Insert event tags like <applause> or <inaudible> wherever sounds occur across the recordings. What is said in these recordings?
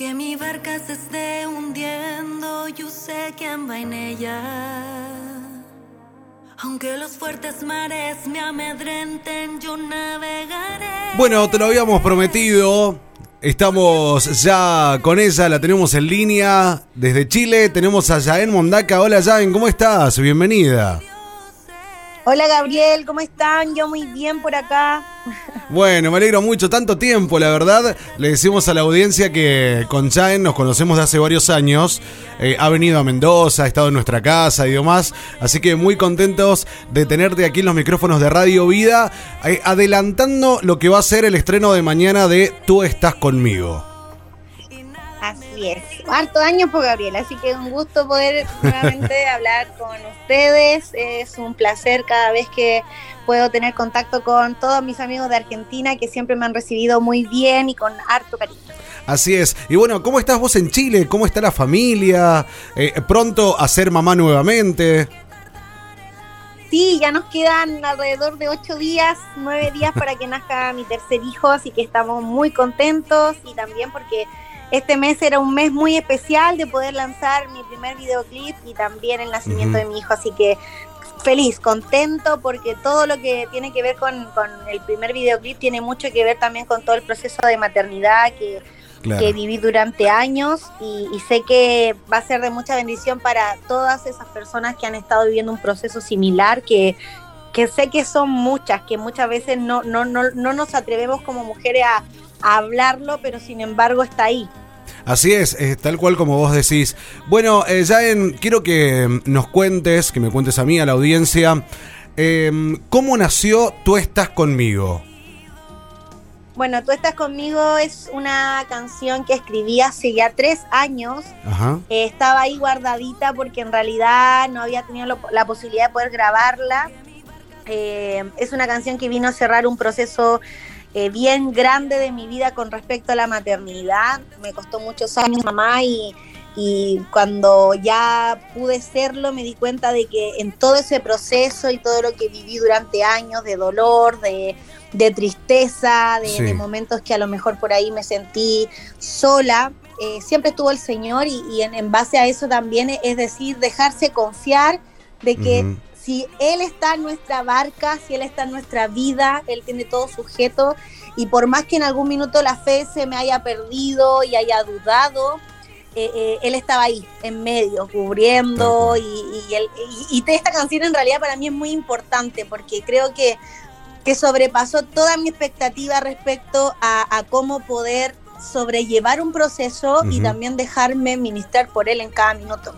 Aunque mi barca se esté hundiendo, yo sé quién va en ella. Aunque los fuertes mares me amedrenten, yo navegaré. Bueno, te lo habíamos prometido. Estamos ya con ella, la tenemos en línea desde Chile. Tenemos a Yaen Mondaca. Hola Yaen, ¿cómo estás? Bienvenida. Hola Gabriel, ¿cómo están? Yo muy bien por acá. Bueno, me alegro mucho, tanto tiempo, la verdad. Le decimos a la audiencia que con Chaen nos conocemos de hace varios años. Eh, ha venido a Mendoza, ha estado en nuestra casa y demás. Así que muy contentos de tenerte aquí en los micrófonos de Radio Vida, eh, adelantando lo que va a ser el estreno de mañana de Tú estás conmigo. Así es, harto años por Gabriel, así que un gusto poder nuevamente <laughs> hablar con ustedes. Es un placer cada vez que puedo tener contacto con todos mis amigos de Argentina que siempre me han recibido muy bien y con harto cariño. Así es. Y bueno, ¿cómo estás vos en Chile? ¿Cómo está la familia? Eh, ¿Pronto a ser mamá nuevamente? Sí, ya nos quedan alrededor de ocho días, nueve días para que nazca mi tercer hijo, así que estamos muy contentos y también porque este mes era un mes muy especial de poder lanzar mi primer videoclip y también el nacimiento de mi hijo, así que feliz, contento, porque todo lo que tiene que ver con, el primer videoclip tiene mucho que ver también con todo el proceso de maternidad que, viví durante años y, sé que va a ser de mucha bendición para todas esas personas que han estado viviendo un proceso similar, que, que sé que son muchas, que muchas veces no, no, no, no nos atrevemos como mujeres a, a hablarlo, pero sin embargo está ahí. Así es, tal cual como vos decís. Bueno, eh, ya quiero que nos cuentes, que me cuentes a mí, a la audiencia, em, ¿cómo nació Tú estás conmigo? Bueno, Tú estás conmigo es una canción que escribí hace ya tres años. Eh, estaba ahí guardadita porque en realidad no había tenido la posibilidad de poder grabarla. Eh, es una canción que vino a cerrar un proceso eh, bien grande de mi vida con respecto a la maternidad. Me costó muchos años mamá y, cuando ya pude serlo me di cuenta de que en todo ese proceso y todo lo que viví durante años de dolor, de, tristeza, de, momentos que a lo mejor por ahí me sentí sola, eh, siempre estuvo el Señor y, en, base a eso también es decir, dejarse confiar de que si Él está en nuestra barca, si Él está en nuestra vida, Él tiene todo sujeto. Y por más que en algún minuto la fe se me haya perdido y haya dudado, eh, eh, Él estaba ahí, en medio, cubriendo y, y, esta canción en realidad para mí es muy importante porque creo que, que sobrepasó toda mi expectativa respecto a, cómo poder sobrellevar un proceso y también dejarme ministrar por Él en cada minuto.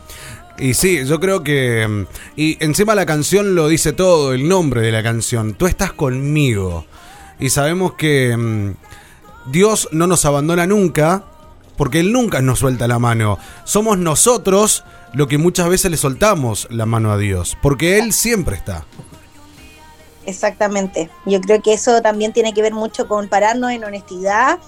Y sí, yo creo que... Mm, y encima la canción lo dice todo, el nombre de la canción. Tú estás conmigo. Y sabemos que mm, Dios no nos abandona nunca, porque Él nunca nos suelta la mano. Somos nosotros lo que muchas veces le soltamos la mano a Dios, porque Él siempre está. Exactamente. Yo creo que eso también tiene que ver mucho con pararnos en honestidad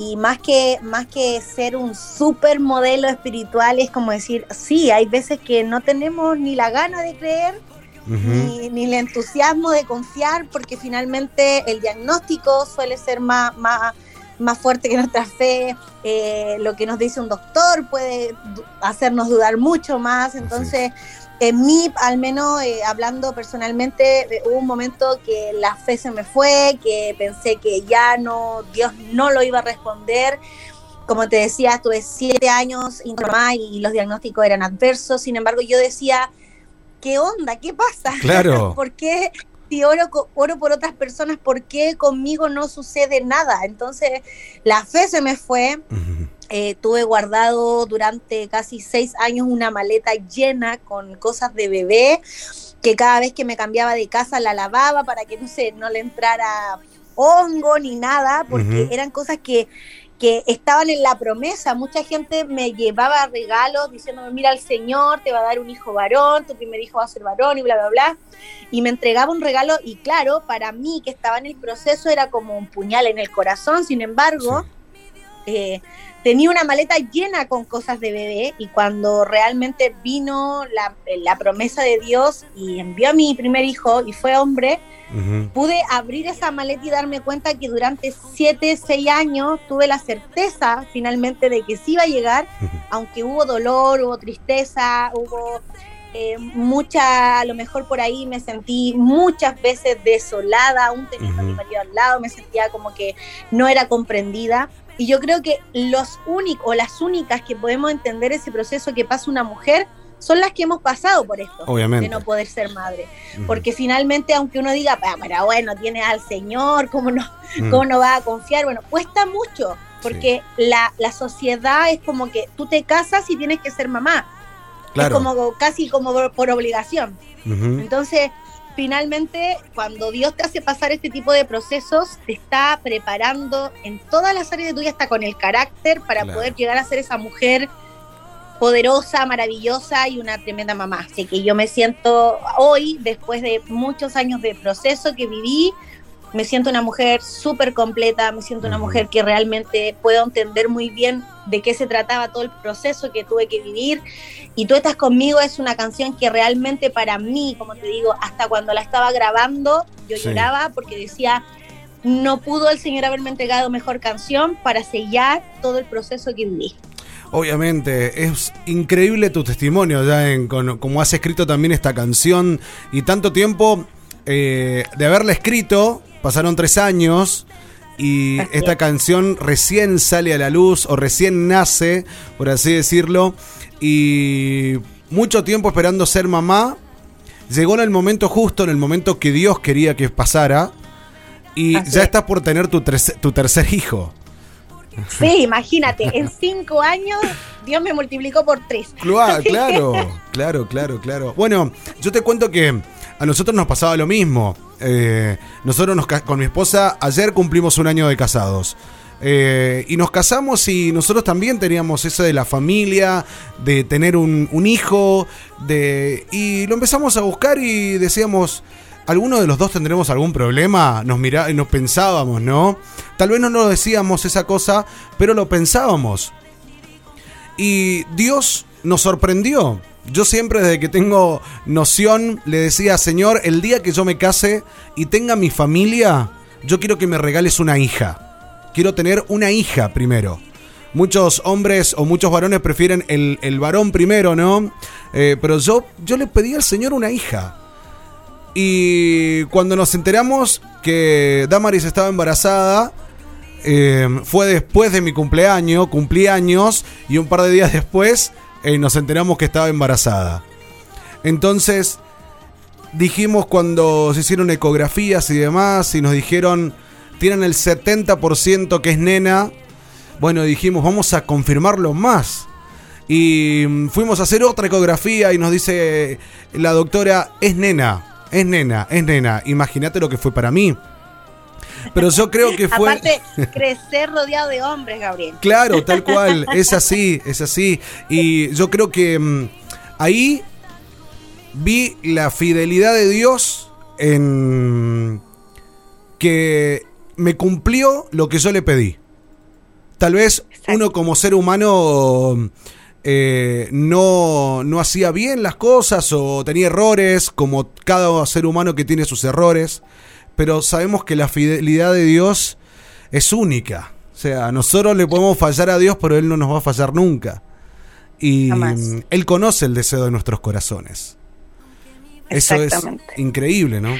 y más que, más que ser un super modelo espiritual, es como decir, sí, hay veces que no tenemos ni la gana de creer, ni, el entusiasmo de confiar, porque finalmente el diagnóstico suele ser más, más, más fuerte que nuestra fe, eh, lo que nos dice un doctor puede hacernos dudar mucho más, entonces en mí, al menos eh, hablando personalmente, hubo un momento que la fe se me fue, que pensé que ya no, Dios no lo iba a responder. Como te decía, estuve siete años y y los diagnósticos eran adversos. Sin embargo, yo decía, ¿qué onda? ¿Qué pasa? Claro. <laughs> ¿Por qué si oro, oro por otras personas, por qué conmigo no sucede nada? Entonces, la fe se me fue. Eh, tuve guardado durante casi seis años una maleta llena con cosas de bebé, que cada vez que me cambiaba de casa la lavaba para que no, se, no le entrara hongo ni nada, porque eran cosas que, que estaban en la promesa. Mucha gente me llevaba regalos diciéndome, mira, el Señor te va a dar un hijo varón, tu primer hijo va a ser varón y bla, bla, bla. Y me entregaba un regalo y claro, para mí que estaba en el proceso era como un puñal en el corazón. Sin embargo, eh, tenía una maleta llena con cosas de bebé y cuando realmente vino la, la, promesa de Dios y envió a mi primer hijo y fue hombre, pude abrir esa maleta y darme cuenta que durante siete, seis años tuve la certeza finalmente de que sí iba a llegar, aunque hubo dolor, hubo tristeza, hubo eh, mucha, a lo mejor por ahí me sentí muchas veces desolada, aún teniendo a mi marido al lado, me sentía como que no era comprendida. Y yo creo que los únicos o las únicas que podemos entender ese proceso que pasa una mujer son las que hemos pasado por esto, Obviamente. de no poder ser madre. Porque finalmente, aunque uno diga, ah, pero bueno, tiene al Señor, ¿cómo no, ¿cómo no va a confiar? Bueno, cuesta mucho, porque la, la sociedad es como que tú te casas y tienes que ser mamá. Es como casi como por, obligación. Entonces, finalmente, cuando Dios te hace pasar este tipo de procesos, te está preparando en todas las áreas de tu vida, hasta con el carácter, para poder llegar a ser esa mujer poderosa, maravillosa y una tremenda mamá. Así que yo me siento hoy, después de muchos años de proceso que viví, me siento una mujer súper completa, me siento una mujer que realmente puedo entender muy bien de qué se trataba todo el proceso que tuve que vivir. Y tú estás conmigo es una canción que realmente para mí, como te digo, hasta cuando la estaba grabando, yo lloraba porque decía, no pudo el Señor haberme entregado mejor canción para sellar todo el proceso que viví. Obviamente, es increíble tu testimonio ya en como has escrito también esta canción y tanto tiempo eh, de haberla escrito pasaron tres años y esta canción recién sale a la luz o recién nace, por así decirlo, y mucho tiempo esperando ser mamá. Llegó en el momento justo, en el momento que Dios quería que pasara, y ya estás por tener tu, tu tercer hijo. Sí, imagínate, en cinco años Dios me multiplicó por tres. Claro, claro, claro, claro. Bueno, yo te cuento que a nosotros nos pasaba lo mismo. Eh, nosotros nos, con mi esposa ayer cumplimos un año de casados. Eh, y nos casamos y nosotros también teníamos eso de la familia, de tener un, hijo, de y lo empezamos a buscar y decíamos, ¿alguno de los dos tendremos algún problema? Nos mira, nos pensábamos, ¿no? Tal vez no nos decíamos esa cosa, pero lo pensábamos. Y Dios nos sorprendió. Yo siempre desde que tengo noción le decía, Señor, el día que yo me case y tenga mi familia, yo quiero que me regales una hija. Quiero tener una hija primero. Muchos hombres o muchos varones prefieren el, varón primero, ¿no? Eh, pero yo, yo le pedí al Señor una hija. Y cuando nos enteramos que Damaris estaba embarazada, eh, fue después de mi cumpleaños, cumplí años, y un par de días después y nos enteramos que estaba embarazada. Entonces, dijimos cuando se hicieron ecografías y demás, y nos dijeron, tienen el 70% que es nena, bueno, dijimos, vamos a confirmarlo más. Y mm, fuimos a hacer otra ecografía y nos dice la doctora, es nena, es nena, es nena. Imagínate lo que fue para mí. Pero yo creo que fue. Aparte, crecer rodeado de hombres, Gabriel. Claro, tal cual. Es así, es así. Y yo creo que mm, ahí vi la fidelidad de Dios en que me cumplió lo que yo le pedí. Tal vez uno como ser humano eh, no, no hacía bien las cosas o tenía errores, como cada ser humano que tiene sus errores pero sabemos que la fidelidad de Dios es única. O sea, nosotros le podemos fallar a Dios, pero Él no nos va a fallar nunca. Y Él conoce el deseo de nuestros corazones. Eso es increíble, ¿no?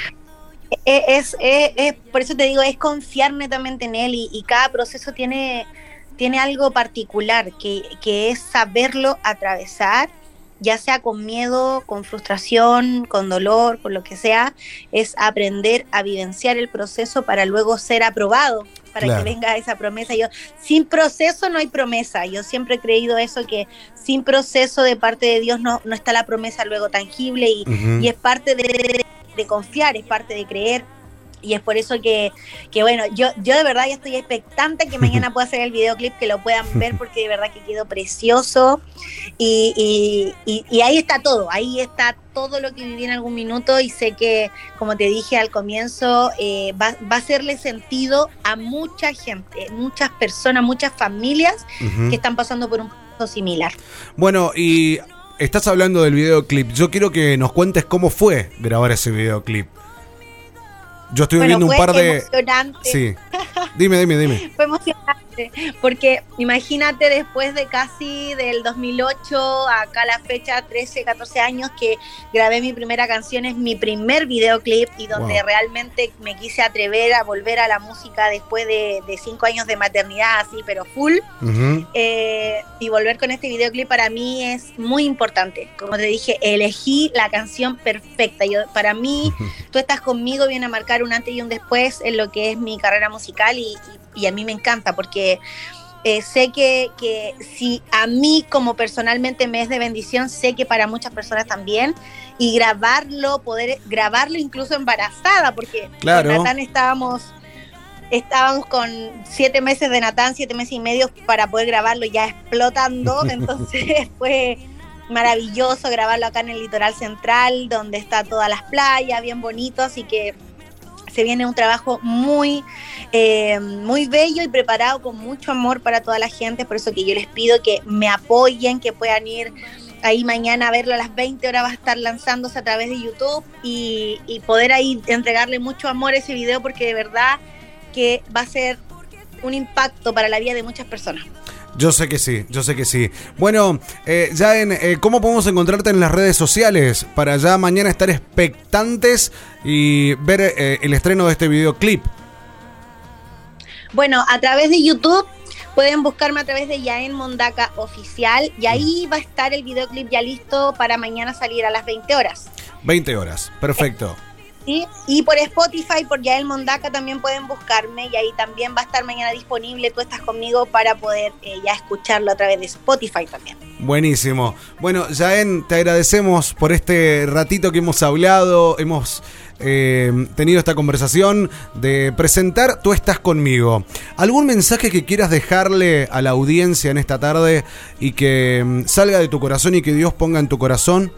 E, es, es, por eso te digo, es confiar netamente en Él y, cada proceso tiene, tiene algo particular, que, que es saberlo atravesar ya sea con miedo, con frustración, con dolor, con lo que sea, es aprender a vivenciar el proceso para luego ser aprobado, para que venga esa promesa. Yo, sin proceso no hay promesa. Yo siempre he creído eso, que sin proceso de parte de Dios no, no está la promesa luego tangible y, y es parte de, de confiar, es parte de creer y es por eso que, que, bueno, yo, yo de verdad ya estoy expectante que mañana <laughs> pueda hacer el videoclip, que lo puedan <laughs> ver porque de verdad que quedó precioso. Y, y, ahí está todo, ahí está todo lo que viví en algún minuto y sé que, como te dije al comienzo, eh, va, va, a hacerle sentido a mucha gente, muchas personas, muchas familias que están pasando por un proceso similar. Bueno, y estás hablando del videoclip. Yo quiero que nos cuentes cómo fue grabar ese videoclip. Yo estoy viendo un par de. Sí. <laughs> Dime, dime, dime. Fue emocionante, porque imagínate después de casi del 2008, acá la fecha, 13, 14 años, que grabé mi primera canción, es mi primer videoclip y donde realmente me quise atrever a volver a la música después de, cinco años de maternidad, así, pero full. Eh, y volver con este videoclip para mí es muy importante. Como te dije, elegí la canción perfecta. Yo, para mí, tú estás conmigo, viene a marcar un antes y un después en lo que es mi carrera musical y, a mí me encanta porque eh, sé que, que, si a mí como personalmente me es de bendición, sé que para muchas personas también. Y grabarlo, poder grabarlo incluso embarazada, porque claro. con Natán estábamos, estábamos con siete meses de Natán, siete meses y medio para poder grabarlo ya explotando. <laughs> Entonces fue maravilloso grabarlo acá en el litoral central, donde está todas las playas, bien bonito, así que se viene un trabajo muy, eh, muy bello y preparado con mucho amor para toda la gente, por eso que yo les pido que me apoyen, que puedan ir ahí mañana a verlo a las 20 horas va a estar lanzándose a través de YouTube y, y poder ahí entregarle mucho amor a ese video porque de verdad que va a ser un impacto para la vida de muchas personas. Yo sé que sí, yo sé que sí. Bueno, eh, ya en eh, cómo podemos encontrarte en las redes sociales para ya mañana estar expectantes y ver eh, el estreno de este videoclip. Bueno, a través de YouTube pueden buscarme a través de Yaen Mondaca Oficial y ahí va a estar el videoclip ya listo para mañana salir a las 20 horas. 20 horas, perfecto. Y por Spotify, por Yael Mondaca también pueden buscarme y ahí también va a estar mañana disponible. Tú estás conmigo para poder eh, ya escucharlo a través de Spotify también. Buenísimo. Bueno, Yael, te agradecemos por este ratito que hemos hablado, hemos eh, tenido esta conversación de presentar Tú estás conmigo. ¿Algún mensaje que quieras dejarle a la audiencia en esta tarde y que mm, salga de tu corazón y que Dios ponga en tu corazón?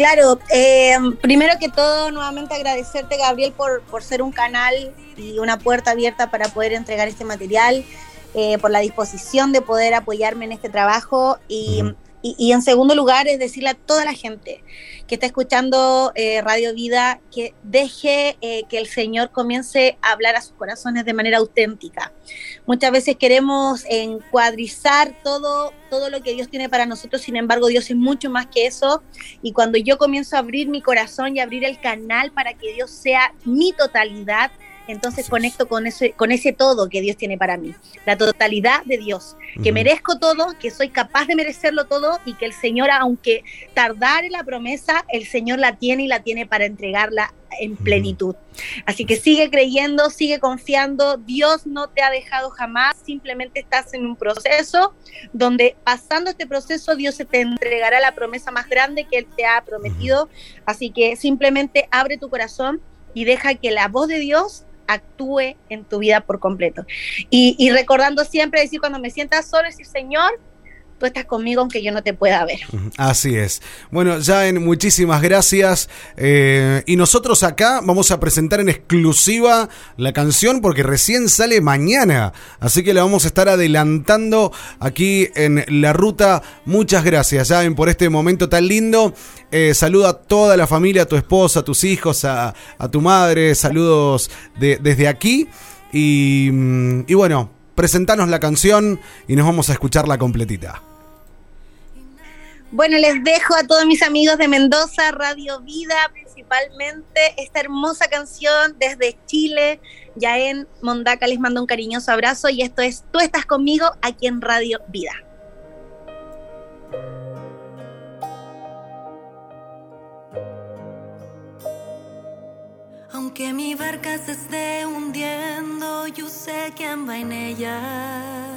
Claro, eh, primero que todo, nuevamente agradecerte, Gabriel, por, por ser un canal y una puerta abierta para poder entregar este material, eh, por la disposición de poder apoyarme en este trabajo y, y, en segundo lugar es decirle a toda la gente que está escuchando eh, Radio Vida que deje eh, que el Señor comience a hablar a sus corazones de manera auténtica. Muchas veces queremos encuadrizar todo, todo lo que Dios tiene para nosotros, sin embargo Dios es mucho más que eso. Y cuando yo comienzo a abrir mi corazón y abrir el canal para que Dios sea mi totalidad, entonces conecto con ese, con ese todo que Dios tiene para mí, la totalidad de Dios, que merezco todo, que soy capaz de merecerlo todo y que el Señor, aunque tardare la promesa, el Señor la tiene y la tiene para entregarla en plenitud. Así que sigue creyendo, sigue confiando, Dios no te ha dejado jamás, simplemente estás en un proceso donde pasando este proceso Dios se te entregará la promesa más grande que Él te ha prometido. Así que simplemente abre tu corazón y deja que la voz de Dios actúe en tu vida por completo. Y, recordando siempre decir cuando me sientas solo, decir, Señor, tú estás conmigo aunque yo no te pueda ver. Así es. Bueno, Jaen, muchísimas gracias. Eh, y nosotros acá vamos a presentar en exclusiva la canción porque recién sale mañana. Así que la vamos a estar adelantando aquí en la ruta. Muchas gracias, Jaen, por este momento tan lindo. Eh, saluda a toda la familia, a tu esposa, a tus hijos, a, tu madre. Saludos desde aquí. Y, mm, y bueno, presentanos la canción y nos vamos a escucharla completita. Bueno, les dejo a todos mis amigos de Mendoza, Radio Vida, principalmente esta hermosa canción desde Chile. Ya en Mondaca les mando un cariñoso abrazo y esto es Tú estás conmigo aquí en Radio Vida. Aunque mi barca se esté hundiendo, yo sé quién va en ella.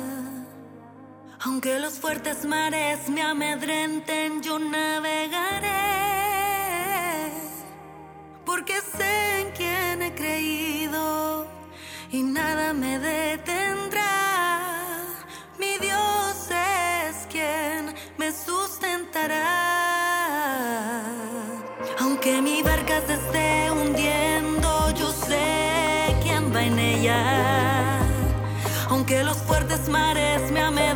Aunque los fuertes mares me amedrenten, yo navegaré. Porque sé en quién he creído y nada me detendrá. Mi Dios es quien me sustentará. Aunque mi barca se esté hundiendo, yo sé quién va en ella. Aunque los fuertes mares me amedrenten,